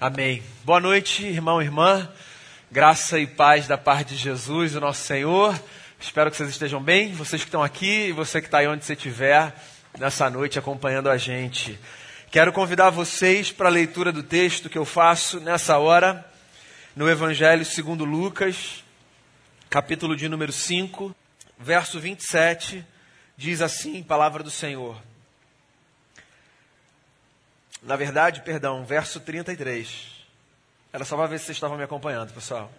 Amém. Boa noite, irmão e irmã. Graça e paz da parte de Jesus, o nosso Senhor. Espero que vocês estejam bem, vocês que estão aqui e você que está aí onde você estiver, nessa noite acompanhando a gente. Quero convidar vocês para a leitura do texto que eu faço nessa hora, no Evangelho segundo Lucas, capítulo de número 5, verso 27, diz assim, palavra do Senhor. Na verdade, perdão, verso 33. Era só para ver se vocês estavam me acompanhando, pessoal.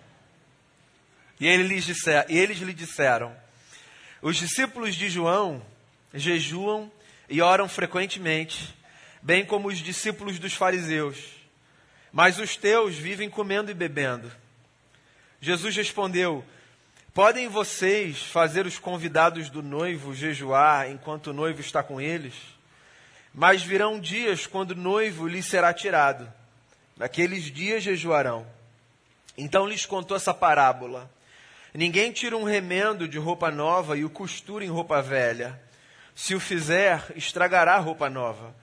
E eles, disser, eles lhe disseram: Os discípulos de João jejuam e oram frequentemente, bem como os discípulos dos fariseus. Mas os teus vivem comendo e bebendo. Jesus respondeu: Podem vocês fazer os convidados do noivo jejuar enquanto o noivo está com eles? Mas virão dias quando o noivo lhes será tirado. Naqueles dias jejuarão. Então lhes contou essa parábola. Ninguém tira um remendo de roupa nova e o costura em roupa velha. Se o fizer, estragará a roupa nova.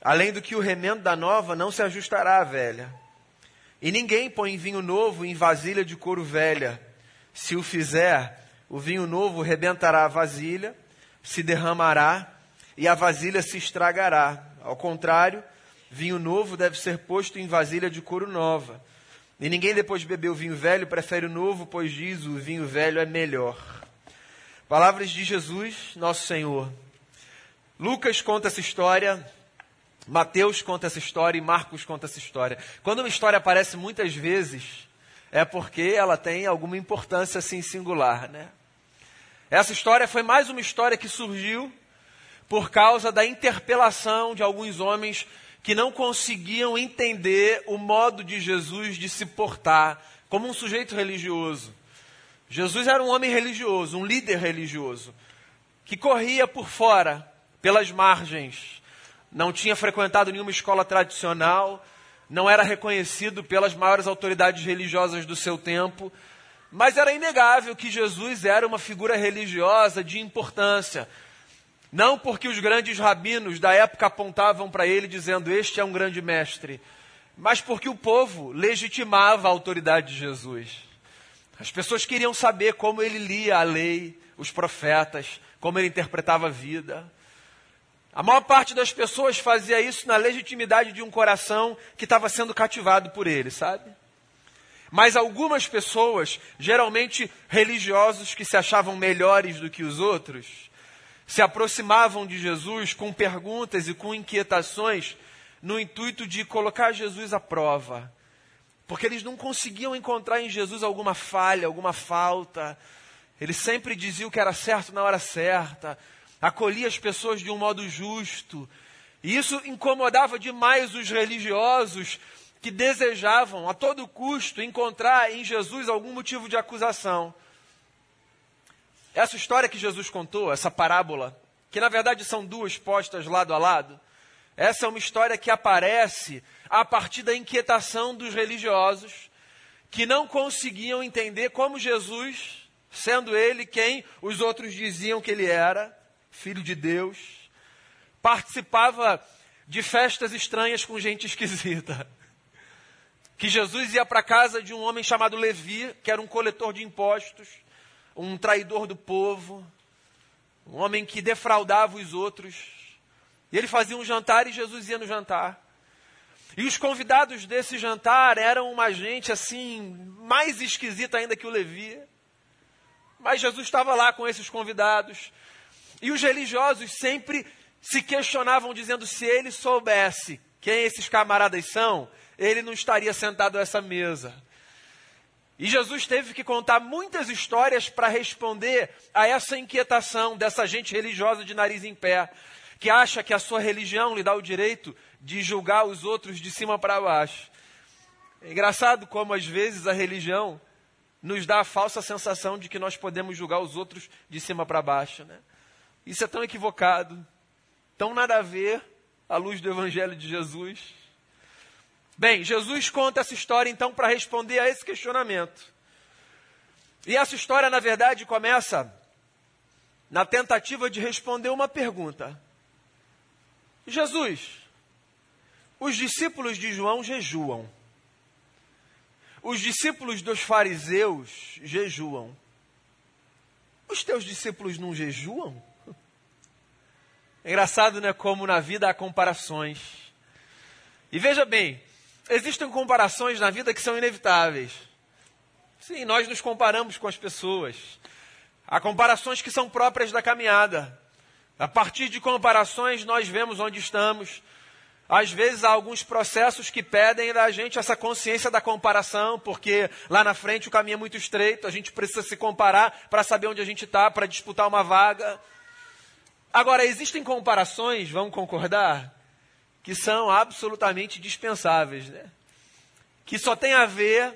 Além do que o remendo da nova não se ajustará à velha. E ninguém põe vinho novo em vasilha de couro velha. Se o fizer, o vinho novo rebentará a vasilha, se derramará e a vasilha se estragará. Ao contrário, vinho novo deve ser posto em vasilha de couro nova. E ninguém depois de beber o vinho velho prefere o novo, pois diz o vinho velho é melhor. Palavras de Jesus, nosso Senhor. Lucas conta essa história, Mateus conta essa história e Marcos conta essa história. Quando uma história aparece muitas vezes, é porque ela tem alguma importância assim singular, né? Essa história foi mais uma história que surgiu por causa da interpelação de alguns homens que não conseguiam entender o modo de Jesus de se portar como um sujeito religioso. Jesus era um homem religioso, um líder religioso, que corria por fora, pelas margens, não tinha frequentado nenhuma escola tradicional, não era reconhecido pelas maiores autoridades religiosas do seu tempo, mas era inegável que Jesus era uma figura religiosa de importância, não porque os grandes rabinos da época apontavam para ele dizendo: Este é um grande mestre, mas porque o povo legitimava a autoridade de Jesus. As pessoas queriam saber como ele lia a lei, os profetas, como ele interpretava a vida. A maior parte das pessoas fazia isso na legitimidade de um coração que estava sendo cativado por ele, sabe? Mas algumas pessoas, geralmente religiosos que se achavam melhores do que os outros, se aproximavam de Jesus com perguntas e com inquietações no intuito de colocar Jesus à prova. Porque eles não conseguiam encontrar em Jesus alguma falha, alguma falta. Ele sempre dizia o que era certo na hora certa, acolhia as pessoas de um modo justo. E isso incomodava demais os religiosos que desejavam a todo custo encontrar em Jesus algum motivo de acusação. Essa história que Jesus contou, essa parábola, que na verdade são duas postas lado a lado, essa é uma história que aparece a partir da inquietação dos religiosos que não conseguiam entender como Jesus, sendo ele quem os outros diziam que ele era, filho de Deus, participava de festas estranhas com gente esquisita. Que Jesus ia para a casa de um homem chamado Levi, que era um coletor de impostos um traidor do povo, um homem que defraudava os outros. E ele fazia um jantar e Jesus ia no jantar. E os convidados desse jantar eram uma gente assim, mais esquisita ainda que o Levi. Mas Jesus estava lá com esses convidados. E os religiosos sempre se questionavam, dizendo: se ele soubesse quem esses camaradas são, ele não estaria sentado a essa mesa. E Jesus teve que contar muitas histórias para responder a essa inquietação dessa gente religiosa de nariz em pé, que acha que a sua religião lhe dá o direito de julgar os outros de cima para baixo. É engraçado como às vezes a religião nos dá a falsa sensação de que nós podemos julgar os outros de cima para baixo. Né? Isso é tão equivocado, tão nada a ver à luz do Evangelho de Jesus. Bem, Jesus conta essa história então para responder a esse questionamento. E essa história, na verdade, começa na tentativa de responder uma pergunta: Jesus, Os discípulos de João jejuam. Os discípulos dos fariseus jejuam. Os teus discípulos não jejuam? É engraçado, né? Como na vida há comparações. E veja bem, existem comparações na vida que são inevitáveis. Sim, nós nos comparamos com as pessoas. Há comparações que são próprias da caminhada. A partir de comparações, nós vemos onde estamos. Às vezes há alguns processos que pedem da gente essa consciência da comparação, porque lá na frente o caminho é muito estreito, a gente precisa se comparar para saber onde a gente está, para disputar uma vaga. Agora, existem comparações, vamos concordar, que são absolutamente dispensáveis, né? Que só tem a ver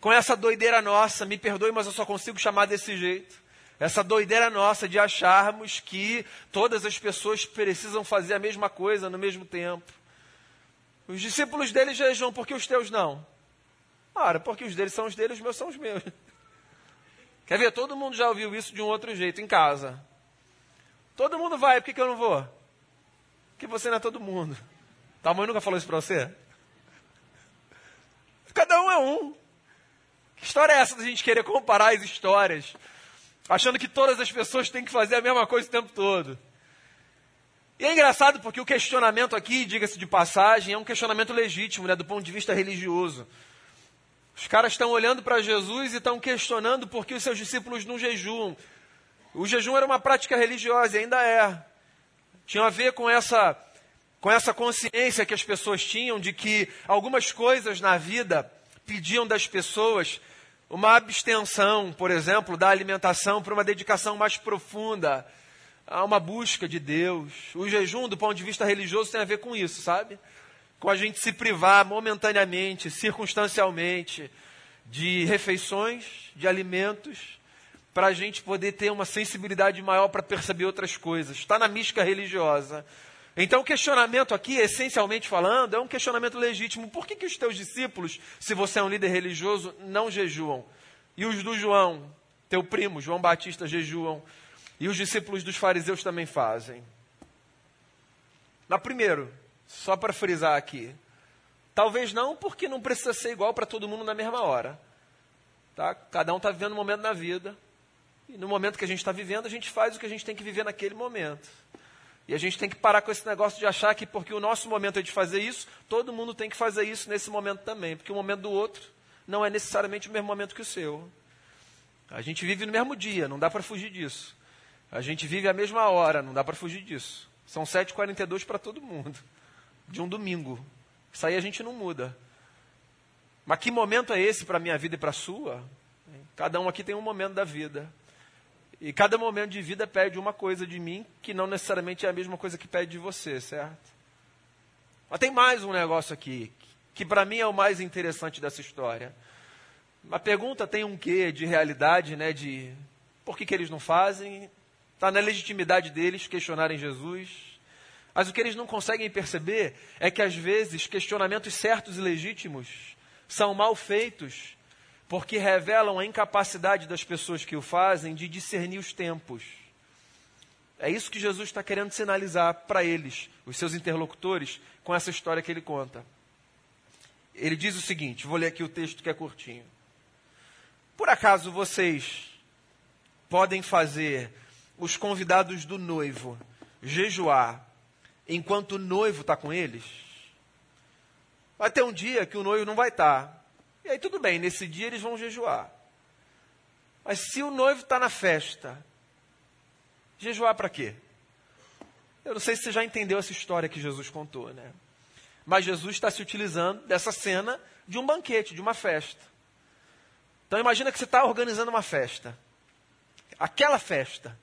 com essa doideira nossa, me perdoe, mas eu só consigo chamar desse jeito essa doideira nossa de acharmos que todas as pessoas precisam fazer a mesma coisa no mesmo tempo. Os discípulos dele jejuam, porque os teus não? Ora, porque os deles são os deles, os meus são os meus. Quer ver? Todo mundo já ouviu isso de um outro jeito, em casa. Todo mundo vai, por que, que eu não vou? Porque você não é todo mundo. Tua mãe nunca falou isso para você? Cada um é um. Que história é essa da gente querer comparar as histórias? achando que todas as pessoas têm que fazer a mesma coisa o tempo todo. E é engraçado porque o questionamento aqui, diga-se de passagem, é um questionamento legítimo, né, do ponto de vista religioso. Os caras estão olhando para Jesus e estão questionando por que os seus discípulos não jejuam. O jejum era uma prática religiosa e ainda é. Tinha a ver com essa, com essa consciência que as pessoas tinham de que algumas coisas na vida pediam das pessoas uma abstenção, por exemplo, da alimentação para uma dedicação mais profunda a uma busca de Deus. O jejum, do ponto de vista religioso, tem a ver com isso, sabe? Com a gente se privar momentaneamente, circunstancialmente, de refeições, de alimentos, para a gente poder ter uma sensibilidade maior para perceber outras coisas. Está na mística religiosa. Então, o questionamento aqui, essencialmente falando, é um questionamento legítimo. Por que, que os teus discípulos, se você é um líder religioso, não jejuam? E os do João, teu primo, João Batista, jejuam. E os discípulos dos fariseus também fazem. Mas, primeiro, só para frisar aqui, talvez não, porque não precisa ser igual para todo mundo na mesma hora. Tá? Cada um está vivendo um momento na vida. E no momento que a gente está vivendo, a gente faz o que a gente tem que viver naquele momento. E a gente tem que parar com esse negócio de achar que porque o nosso momento é de fazer isso, todo mundo tem que fazer isso nesse momento também. Porque o momento do outro não é necessariamente o mesmo momento que o seu. A gente vive no mesmo dia, não dá para fugir disso. A gente vive a mesma hora, não dá para fugir disso. São 7h42 para todo mundo, de um domingo. Isso aí a gente não muda. Mas que momento é esse para a minha vida e para a sua? Cada um aqui tem um momento da vida. E cada momento de vida pede uma coisa de mim que não necessariamente é a mesma coisa que pede de você, certo? Mas tem mais um negócio aqui, que para mim é o mais interessante dessa história. A pergunta tem um quê de realidade, né? De por que, que eles não fazem? Está na legitimidade deles questionarem Jesus. Mas o que eles não conseguem perceber é que às vezes questionamentos certos e legítimos são mal feitos porque revelam a incapacidade das pessoas que o fazem de discernir os tempos. É isso que Jesus está querendo sinalizar para eles, os seus interlocutores, com essa história que ele conta. Ele diz o seguinte: vou ler aqui o texto que é curtinho. Por acaso vocês podem fazer os convidados do noivo jejuar enquanto o noivo está com eles? Vai ter um dia que o noivo não vai estar. Tá. E aí tudo bem, nesse dia eles vão jejuar. Mas se o noivo está na festa, jejuar para quê? Eu não sei se você já entendeu essa história que Jesus contou, né? Mas Jesus está se utilizando dessa cena de um banquete, de uma festa. Então imagina que você está organizando uma festa. Aquela festa,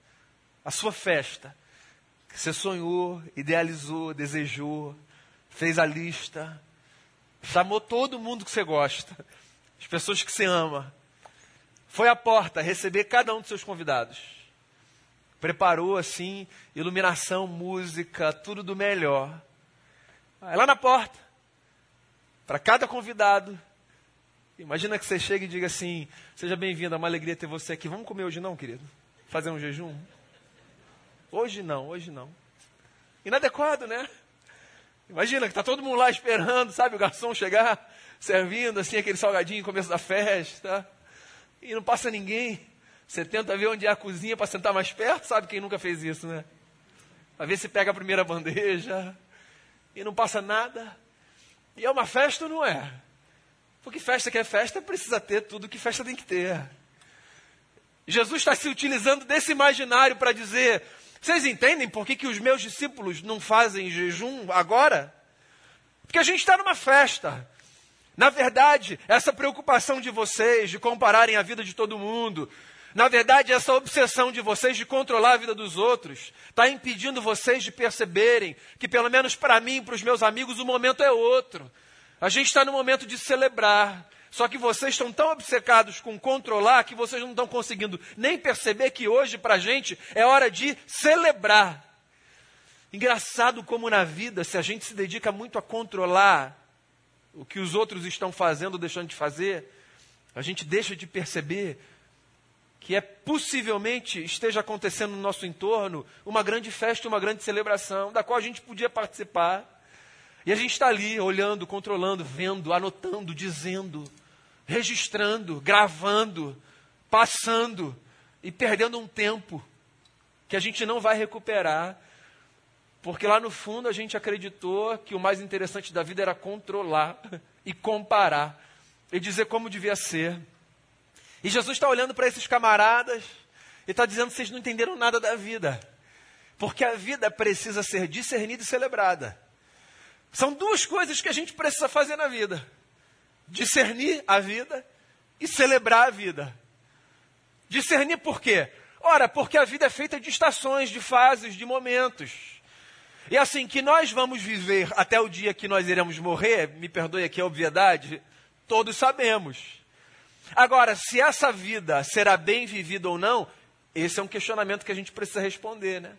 a sua festa, que você sonhou, idealizou, desejou, fez a lista, Chamou todo mundo que você gosta, as pessoas que você ama. Foi à porta receber cada um dos seus convidados. Preparou assim, iluminação, música, tudo do melhor. Lá na porta, para cada convidado, imagina que você chega e diga assim: Seja bem-vindo, é uma alegria ter você aqui. Vamos comer hoje não, querido? Fazer um jejum? Hoje não, hoje não. Inadequado, né? Imagina que está todo mundo lá esperando, sabe, o garçom chegar, servindo assim aquele salgadinho no começo da festa, e não passa ninguém. Você tenta ver onde é a cozinha para sentar mais perto, sabe quem nunca fez isso, né? Para ver se pega a primeira bandeja, e não passa nada. E é uma festa ou não é? Porque festa que é festa precisa ter tudo que festa tem que ter. Jesus está se utilizando desse imaginário para dizer: vocês entendem por que, que os meus discípulos não fazem jejum agora? Porque a gente está numa festa. Na verdade, essa preocupação de vocês de compararem a vida de todo mundo, na verdade, essa obsessão de vocês de controlar a vida dos outros, está impedindo vocês de perceberem que, pelo menos para mim e para os meus amigos, o momento é outro. A gente está no momento de celebrar. Só que vocês estão tão obcecados com controlar que vocês não estão conseguindo nem perceber que hoje, para a gente, é hora de celebrar. Engraçado como na vida, se a gente se dedica muito a controlar o que os outros estão fazendo ou deixando de fazer, a gente deixa de perceber que é possivelmente esteja acontecendo no nosso entorno uma grande festa, uma grande celebração, da qual a gente podia participar. E a gente está ali olhando, controlando, vendo, anotando, dizendo, registrando, gravando, passando e perdendo um tempo que a gente não vai recuperar, porque lá no fundo a gente acreditou que o mais interessante da vida era controlar e comparar e dizer como devia ser. E Jesus está olhando para esses camaradas e está dizendo: vocês não entenderam nada da vida, porque a vida precisa ser discernida e celebrada. São duas coisas que a gente precisa fazer na vida: discernir a vida e celebrar a vida. Discernir por quê? Ora, porque a vida é feita de estações, de fases, de momentos. E assim, que nós vamos viver até o dia que nós iremos morrer, me perdoe aqui a obviedade, todos sabemos. Agora, se essa vida será bem vivida ou não, esse é um questionamento que a gente precisa responder, né?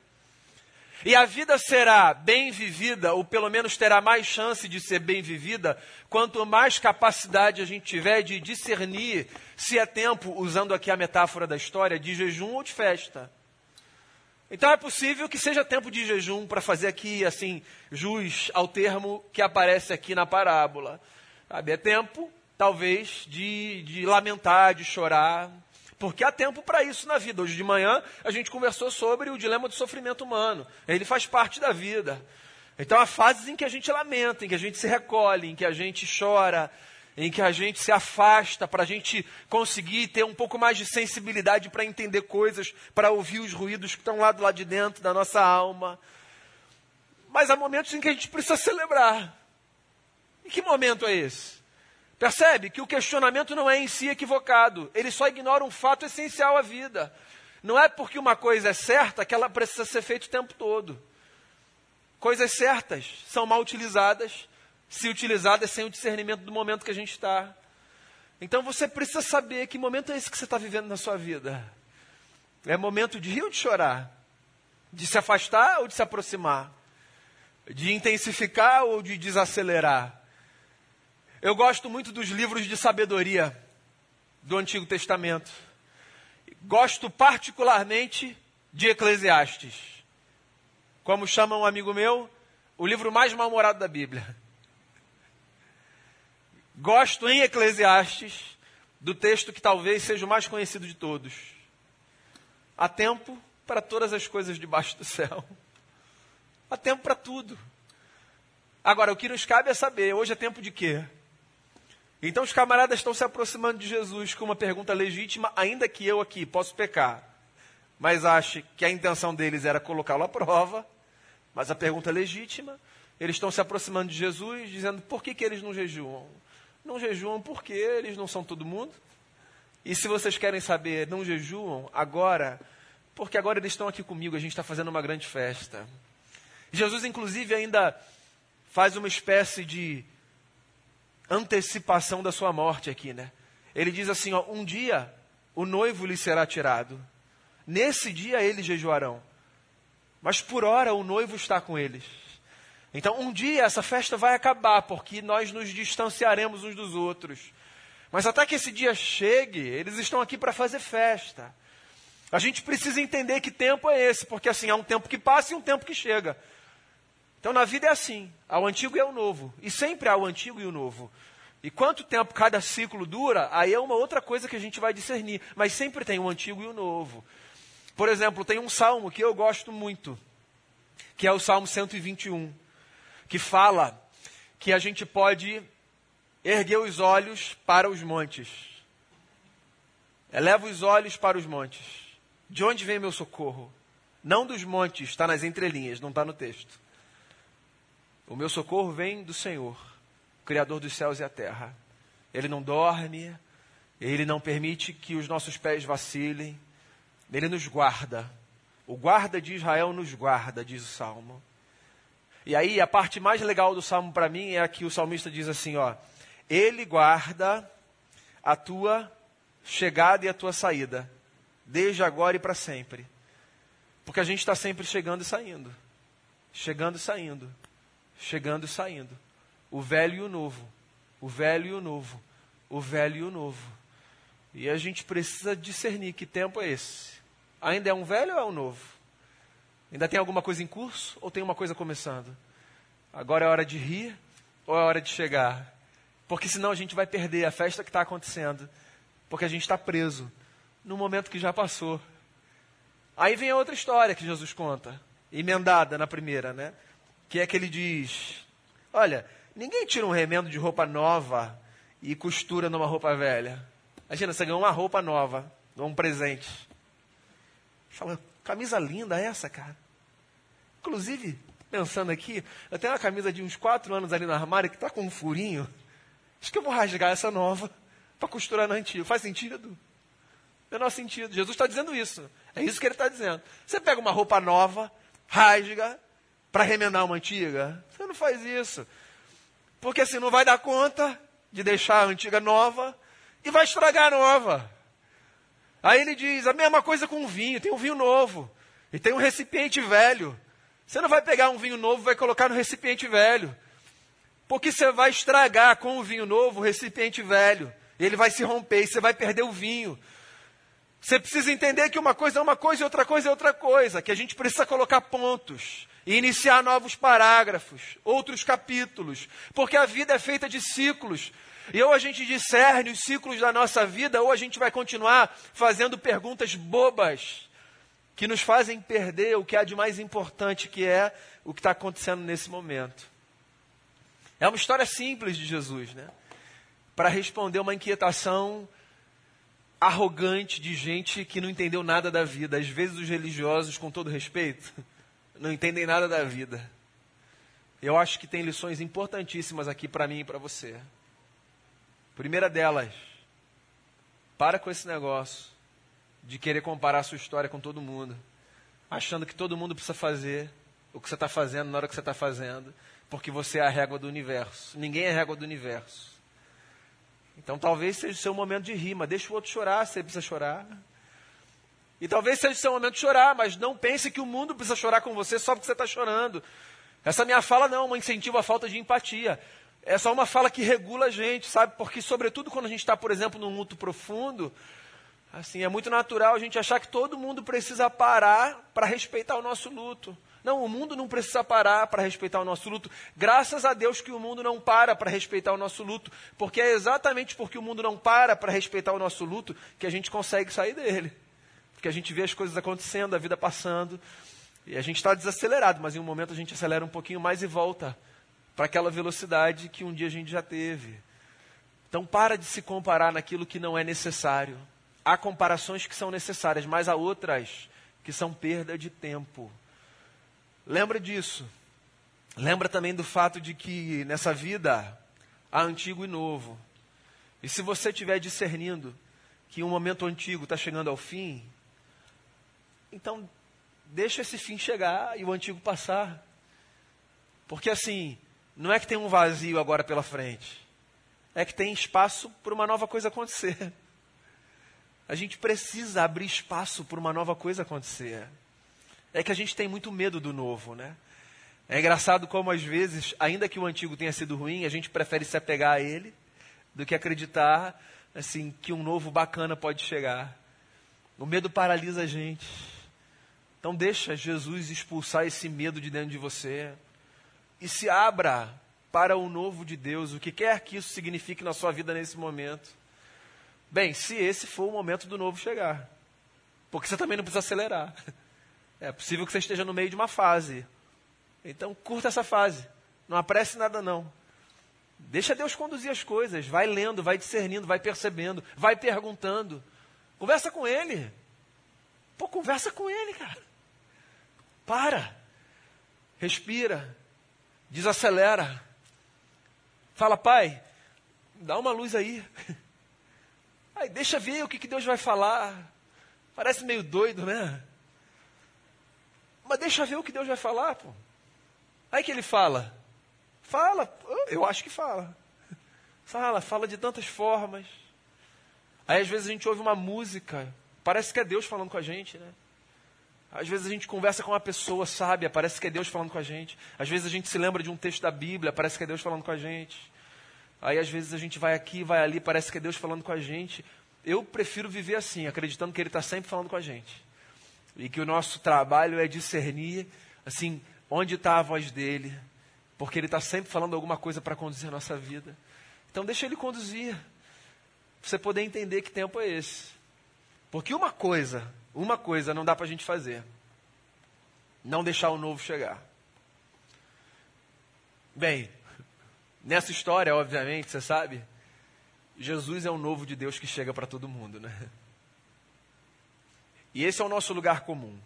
E a vida será bem vivida, ou pelo menos terá mais chance de ser bem vivida, quanto mais capacidade a gente tiver de discernir se é tempo, usando aqui a metáfora da história, de jejum ou de festa. Então é possível que seja tempo de jejum para fazer aqui, assim, jus ao termo que aparece aqui na parábola. Sabe? É tempo, talvez, de, de lamentar, de chorar, porque há tempo para isso na vida. Hoje de manhã a gente conversou sobre o dilema do sofrimento humano. Ele faz parte da vida. Então há fases em que a gente lamenta, em que a gente se recolhe, em que a gente chora, em que a gente se afasta para a gente conseguir ter um pouco mais de sensibilidade para entender coisas, para ouvir os ruídos que estão lá do lado de dentro da nossa alma. Mas há momentos em que a gente precisa celebrar. E que momento é esse? Percebe que o questionamento não é em si equivocado, ele só ignora um fato essencial à vida. Não é porque uma coisa é certa que ela precisa ser feita o tempo todo. Coisas certas são mal utilizadas, se utilizadas sem o discernimento do momento que a gente está. Então você precisa saber que momento é esse que você está vivendo na sua vida. É momento de rir ou de chorar? De se afastar ou de se aproximar? De intensificar ou de desacelerar? Eu gosto muito dos livros de sabedoria do Antigo Testamento. Gosto particularmente de Eclesiastes. Como chama um amigo meu, o livro mais mal-humorado da Bíblia. Gosto em Eclesiastes do texto que talvez seja o mais conhecido de todos. Há tempo para todas as coisas debaixo do céu. Há tempo para tudo. Agora, o que nos cabe é saber, hoje é tempo de quê? Então os camaradas estão se aproximando de Jesus com uma pergunta legítima, ainda que eu aqui posso pecar, mas ache que a intenção deles era colocá-lo à prova, mas a pergunta é legítima. Eles estão se aproximando de Jesus, dizendo por que, que eles não jejuam? Não jejuam porque eles não são todo mundo. E se vocês querem saber, não jejuam agora, porque agora eles estão aqui comigo, a gente está fazendo uma grande festa. Jesus, inclusive, ainda faz uma espécie de antecipação da sua morte aqui, né? Ele diz assim: ó, um dia o noivo lhe será tirado, nesse dia eles jejuarão, mas por hora o noivo está com eles. Então, um dia essa festa vai acabar, porque nós nos distanciaremos uns dos outros. Mas até que esse dia chegue, eles estão aqui para fazer festa. A gente precisa entender que tempo é esse, porque assim, há um tempo que passa e um tempo que chega. Então na vida é assim: há o antigo e há o novo. E sempre há o antigo e o novo. E quanto tempo cada ciclo dura, aí é uma outra coisa que a gente vai discernir. Mas sempre tem o antigo e o novo. Por exemplo, tem um salmo que eu gosto muito, que é o Salmo 121, que fala que a gente pode erguer os olhos para os montes. Eleva os olhos para os montes. De onde vem meu socorro? Não dos montes, está nas entrelinhas, não está no texto. O meu socorro vem do Senhor, Criador dos céus e a terra. Ele não dorme, ele não permite que os nossos pés vacilem, ele nos guarda. O guarda de Israel nos guarda, diz o salmo. E aí a parte mais legal do salmo para mim é a que o salmista diz assim, ó: Ele guarda a tua chegada e a tua saída, desde agora e para sempre. Porque a gente está sempre chegando e saindo, chegando e saindo chegando e saindo. O velho e o novo. O velho e o novo. O velho e o novo. E a gente precisa discernir que tempo é esse. Ainda é um velho ou é um novo? Ainda tem alguma coisa em curso ou tem uma coisa começando? Agora é hora de rir ou é hora de chegar? Porque senão a gente vai perder a festa que está acontecendo. Porque a gente está preso no momento que já passou. Aí vem a outra história que Jesus conta, emendada na primeira, né? Que é que ele diz: Olha, ninguém tira um remendo de roupa nova e costura numa roupa velha. Imagina, você ganhou uma roupa nova, um presente. Fala, camisa linda essa, cara. Inclusive, pensando aqui, eu tenho uma camisa de uns quatro anos ali no armário que está com um furinho. Acho que eu vou rasgar essa nova para costurar na antiga. Faz sentido? Menor sentido. Jesus está dizendo isso. É isso que ele está dizendo. Você pega uma roupa nova, rasga, para remendar uma antiga? Você não faz isso. Porque assim não vai dar conta de deixar a antiga nova e vai estragar a nova. Aí ele diz: a mesma coisa com o vinho, tem um vinho novo e tem um recipiente velho. Você não vai pegar um vinho novo e vai colocar no recipiente velho. Porque você vai estragar com o vinho novo o recipiente velho. Ele vai se romper e você vai perder o vinho. Você precisa entender que uma coisa é uma coisa e outra coisa é outra coisa. Que a gente precisa colocar pontos e iniciar novos parágrafos, outros capítulos, porque a vida é feita de ciclos. E ou a gente discerne os ciclos da nossa vida, ou a gente vai continuar fazendo perguntas bobas que nos fazem perder o que há de mais importante, que é o que está acontecendo nesse momento. É uma história simples de Jesus, né? Para responder uma inquietação arrogante de gente que não entendeu nada da vida. Às vezes os religiosos, com todo respeito, não entendem nada da vida. Eu acho que tem lições importantíssimas aqui para mim e para você. Primeira delas, para com esse negócio de querer comparar a sua história com todo mundo, achando que todo mundo precisa fazer o que você está fazendo na hora que você está fazendo, porque você é a régua do universo. Ninguém é a régua do universo. Então talvez seja o seu momento de rima. Deixa o outro chorar, se ele precisa chorar. E talvez seja o seu momento de chorar, mas não pense que o mundo precisa chorar com você só porque você está chorando. Essa minha fala não é um incentivo à falta de empatia. É só uma fala que regula a gente, sabe? Porque, sobretudo, quando a gente está, por exemplo, num luto profundo, assim, é muito natural a gente achar que todo mundo precisa parar para respeitar o nosso luto. Não, o mundo não precisa parar para respeitar o nosso luto. Graças a Deus que o mundo não para para respeitar o nosso luto, porque é exatamente porque o mundo não para para respeitar o nosso luto que a gente consegue sair dele. Porque a gente vê as coisas acontecendo, a vida passando, e a gente está desacelerado, mas em um momento a gente acelera um pouquinho mais e volta para aquela velocidade que um dia a gente já teve. Então para de se comparar naquilo que não é necessário. Há comparações que são necessárias, mas há outras que são perda de tempo. Lembra disso. Lembra também do fato de que nessa vida há antigo e novo. E se você estiver discernindo que um momento antigo está chegando ao fim, então, deixa esse fim chegar e o antigo passar. Porque assim, não é que tem um vazio agora pela frente. É que tem espaço para uma nova coisa acontecer. A gente precisa abrir espaço para uma nova coisa acontecer. É que a gente tem muito medo do novo, né? É engraçado como às vezes, ainda que o antigo tenha sido ruim, a gente prefere se apegar a ele do que acreditar assim que um novo bacana pode chegar. O medo paralisa a gente. Então deixa Jesus expulsar esse medo de dentro de você. e se abra para o novo de Deus, o que quer que isso signifique na sua vida nesse momento. Bem, se esse for o momento do novo chegar, porque você também não precisa acelerar. É possível que você esteja no meio de uma fase. Então, curta essa fase. Não apresse nada, não. Deixa Deus conduzir as coisas. Vai lendo, vai discernindo, vai percebendo, vai perguntando. Conversa com Ele. Pô, conversa com Ele, cara. Para. Respira. Desacelera. Fala, Pai, dá uma luz aí. Aí deixa ver o que, que Deus vai falar. Parece meio doido, né? Mas deixa ver o que Deus vai falar, pô. Aí que ele fala. Fala, eu acho que fala. Fala, fala de tantas formas. Aí às vezes a gente ouve uma música, parece que é Deus falando com a gente, né? Às vezes a gente conversa com uma pessoa sábia, parece que é Deus falando com a gente. Às vezes a gente se lembra de um texto da Bíblia, parece que é Deus falando com a gente. Aí às vezes a gente vai aqui, vai ali, parece que é Deus falando com a gente. Eu prefiro viver assim, acreditando que Ele está sempre falando com a gente. E que o nosso trabalho é discernir, assim, onde está a voz dele, porque Ele está sempre falando alguma coisa para conduzir a nossa vida. Então deixa Ele conduzir, para você poder entender que tempo é esse. Porque uma coisa, uma coisa não dá para a gente fazer: não deixar o novo chegar. Bem, nessa história, obviamente, você sabe, Jesus é o novo de Deus que chega para todo mundo, né? E esse é o nosso lugar comum.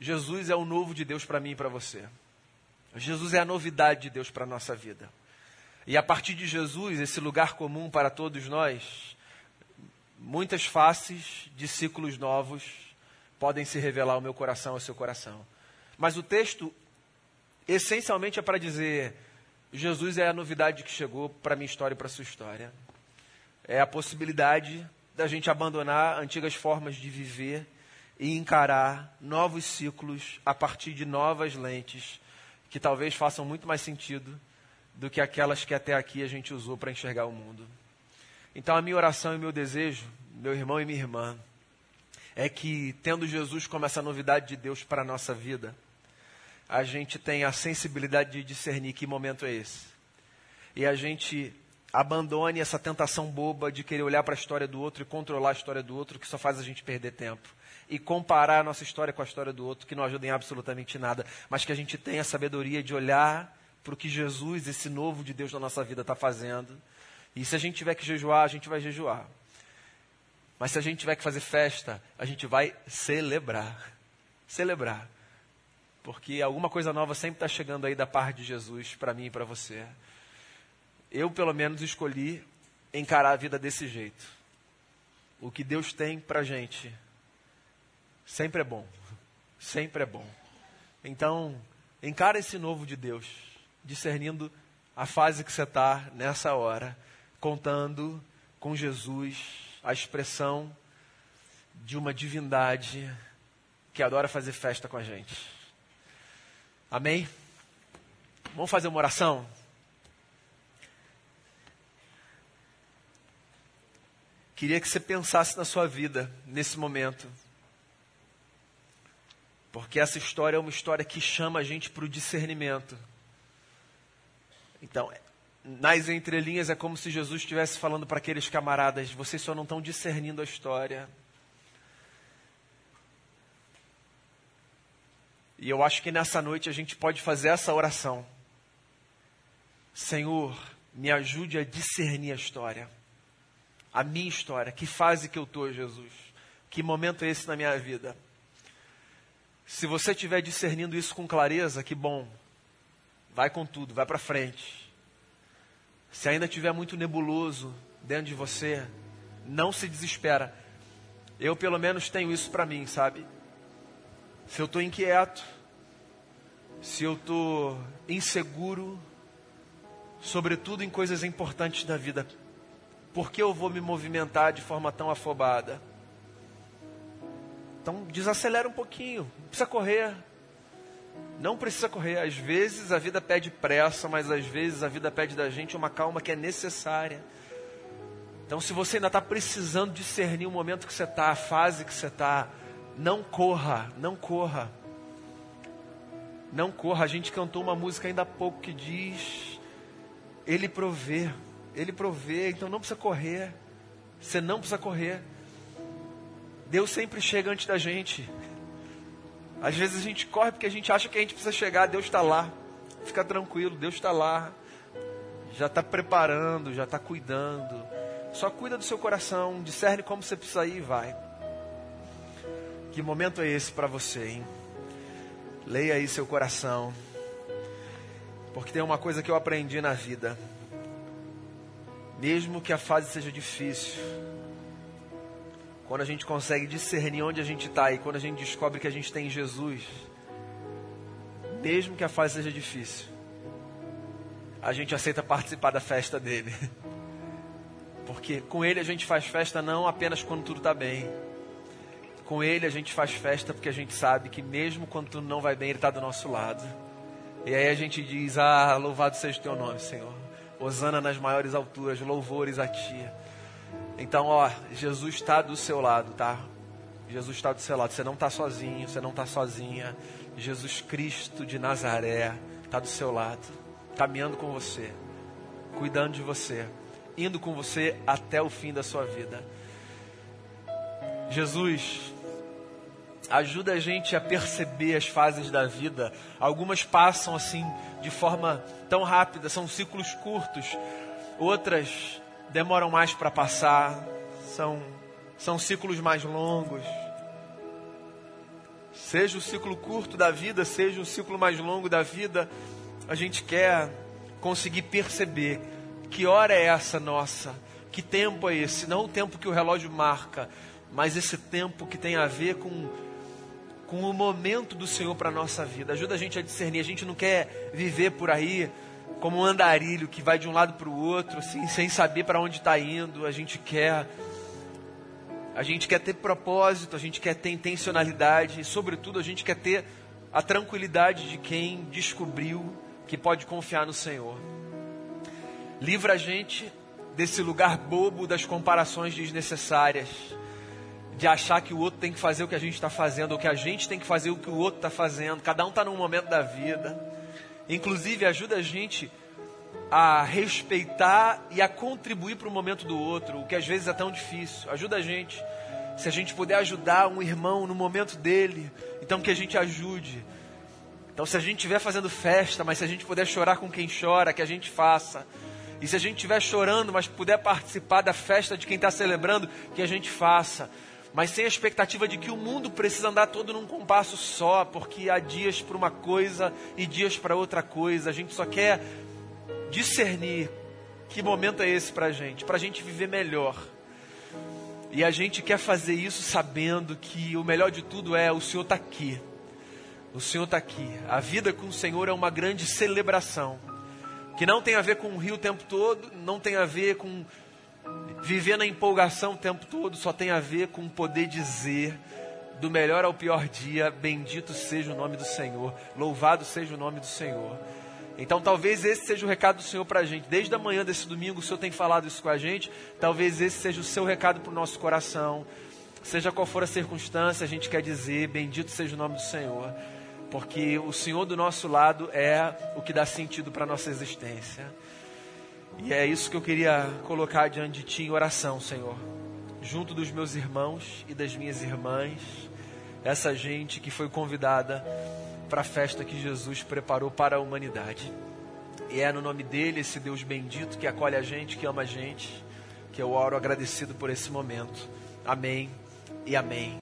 Jesus é o novo de Deus para mim e para você. Jesus é a novidade de Deus para a nossa vida. E a partir de Jesus, esse lugar comum para todos nós, muitas faces de ciclos novos podem se revelar ao meu coração, ao seu coração. Mas o texto, essencialmente, é para dizer: Jesus é a novidade que chegou para a minha história e para a sua história. É a possibilidade da gente abandonar antigas formas de viver e encarar novos ciclos a partir de novas lentes que talvez façam muito mais sentido do que aquelas que até aqui a gente usou para enxergar o mundo. Então, a minha oração e meu desejo, meu irmão e minha irmã, é que, tendo Jesus como essa novidade de Deus para a nossa vida, a gente tenha a sensibilidade de discernir que momento é esse. E a gente abandone essa tentação boba de querer olhar para a história do outro e controlar a história do outro, que só faz a gente perder tempo. E comparar a nossa história com a história do outro, que não ajuda em absolutamente nada. Mas que a gente tenha a sabedoria de olhar para o que Jesus, esse novo de Deus na nossa vida, está fazendo e se a gente tiver que jejuar, a gente vai jejuar. Mas se a gente tiver que fazer festa, a gente vai celebrar. Celebrar. Porque alguma coisa nova sempre está chegando aí da parte de Jesus para mim e para você. Eu, pelo menos, escolhi encarar a vida desse jeito. O que Deus tem para gente sempre é bom. Sempre é bom. Então, encara esse novo de Deus, discernindo a fase que você está nessa hora contando com Jesus, a expressão de uma divindade que adora fazer festa com a gente. Amém? Vamos fazer uma oração? Queria que você pensasse na sua vida nesse momento. Porque essa história é uma história que chama a gente para o discernimento. Então, nas entrelinhas é como se Jesus estivesse falando para aqueles camaradas: vocês só não estão discernindo a história. E eu acho que nessa noite a gente pode fazer essa oração: Senhor, me ajude a discernir a história, a minha história. Que fase que eu estou, Jesus? Que momento é esse na minha vida? Se você estiver discernindo isso com clareza, que bom. Vai com tudo, vai para frente. Se ainda tiver muito nebuloso dentro de você, não se desespera. Eu pelo menos tenho isso para mim, sabe? Se eu estou inquieto, se eu estou inseguro, sobretudo em coisas importantes da vida, por que eu vou me movimentar de forma tão afobada? Então desacelera um pouquinho, não precisa correr, não precisa correr. Às vezes a vida pede pressa, mas às vezes a vida pede da gente uma calma que é necessária. Então, se você ainda está precisando discernir o momento que você está, a fase que você está, não corra, não corra. Não corra. A gente cantou uma música ainda há pouco que diz: Ele provê, Ele provê, então não precisa correr. Você não precisa correr. Deus sempre chega antes da gente. Às vezes a gente corre porque a gente acha que a gente precisa chegar, Deus está lá. Fica tranquilo, Deus está lá. Já está preparando, já está cuidando. Só cuida do seu coração, discerne como você precisa ir e vai. Que momento é esse para você, hein? Leia aí seu coração. Porque tem uma coisa que eu aprendi na vida. Mesmo que a fase seja difícil, quando a gente consegue discernir onde a gente está e quando a gente descobre que a gente tem Jesus, mesmo que a fase seja difícil, a gente aceita participar da festa dele. Porque com ele a gente faz festa não apenas quando tudo está bem. Com ele a gente faz festa porque a gente sabe que mesmo quando tudo não vai bem, ele está do nosso lado. E aí a gente diz: Ah, louvado seja o teu nome, Senhor. Osana nas maiores alturas, louvores a ti. Então, ó, Jesus está do seu lado, tá? Jesus está do seu lado. Você não está sozinho, você não está sozinha. Jesus Cristo de Nazaré está do seu lado, caminhando com você, cuidando de você, indo com você até o fim da sua vida. Jesus, ajuda a gente a perceber as fases da vida. Algumas passam assim de forma tão rápida, são ciclos curtos. Outras demoram mais para passar, são são ciclos mais longos. Seja o ciclo curto da vida, seja o ciclo mais longo da vida, a gente quer conseguir perceber que hora é essa nossa, que tempo é esse, não o tempo que o relógio marca, mas esse tempo que tem a ver com com o momento do Senhor para a nossa vida. Ajuda a gente a discernir. A gente não quer viver por aí como um andarilho que vai de um lado para o outro, assim, sem saber para onde está indo. A gente quer. A gente quer ter propósito, a gente quer ter intencionalidade, e, sobretudo, a gente quer ter a tranquilidade de quem descobriu que pode confiar no Senhor. Livra a gente desse lugar bobo das comparações desnecessárias de achar que o outro tem que fazer o que a gente está fazendo, ou que a gente tem que fazer o que o outro está fazendo. Cada um está num momento da vida. Inclusive, ajuda a gente a respeitar e a contribuir para o momento do outro, o que às vezes é tão difícil. Ajuda a gente. Se a gente puder ajudar um irmão no momento dele, então que a gente ajude. Então, se a gente estiver fazendo festa, mas se a gente puder chorar com quem chora, que a gente faça. E se a gente estiver chorando, mas puder participar da festa de quem está celebrando, que a gente faça mas sem a expectativa de que o mundo precisa andar todo num compasso só, porque há dias para uma coisa e dias para outra coisa. A gente só quer discernir que momento é esse para a gente, para a gente viver melhor. E a gente quer fazer isso sabendo que o melhor de tudo é o Senhor está aqui. O Senhor está aqui. A vida com o Senhor é uma grande celebração. Que não tem a ver com o rio o tempo todo, não tem a ver com Viver na empolgação o tempo todo só tem a ver com poder dizer do melhor ao pior dia, bendito seja o nome do Senhor, louvado seja o nome do Senhor. Então talvez esse seja o recado do Senhor para a gente. Desde a manhã desse domingo o Senhor tem falado isso com a gente. Talvez esse seja o seu recado para o nosso coração. Seja qual for a circunstância, a gente quer dizer: Bendito seja o nome do Senhor. Porque o Senhor do nosso lado é o que dá sentido para a nossa existência. E é isso que eu queria colocar diante de Ti em oração, Senhor. Junto dos meus irmãos e das minhas irmãs, essa gente que foi convidada para a festa que Jesus preparou para a humanidade. E é no nome dele, esse Deus bendito que acolhe a gente, que ama a gente, que eu oro agradecido por esse momento. Amém e amém.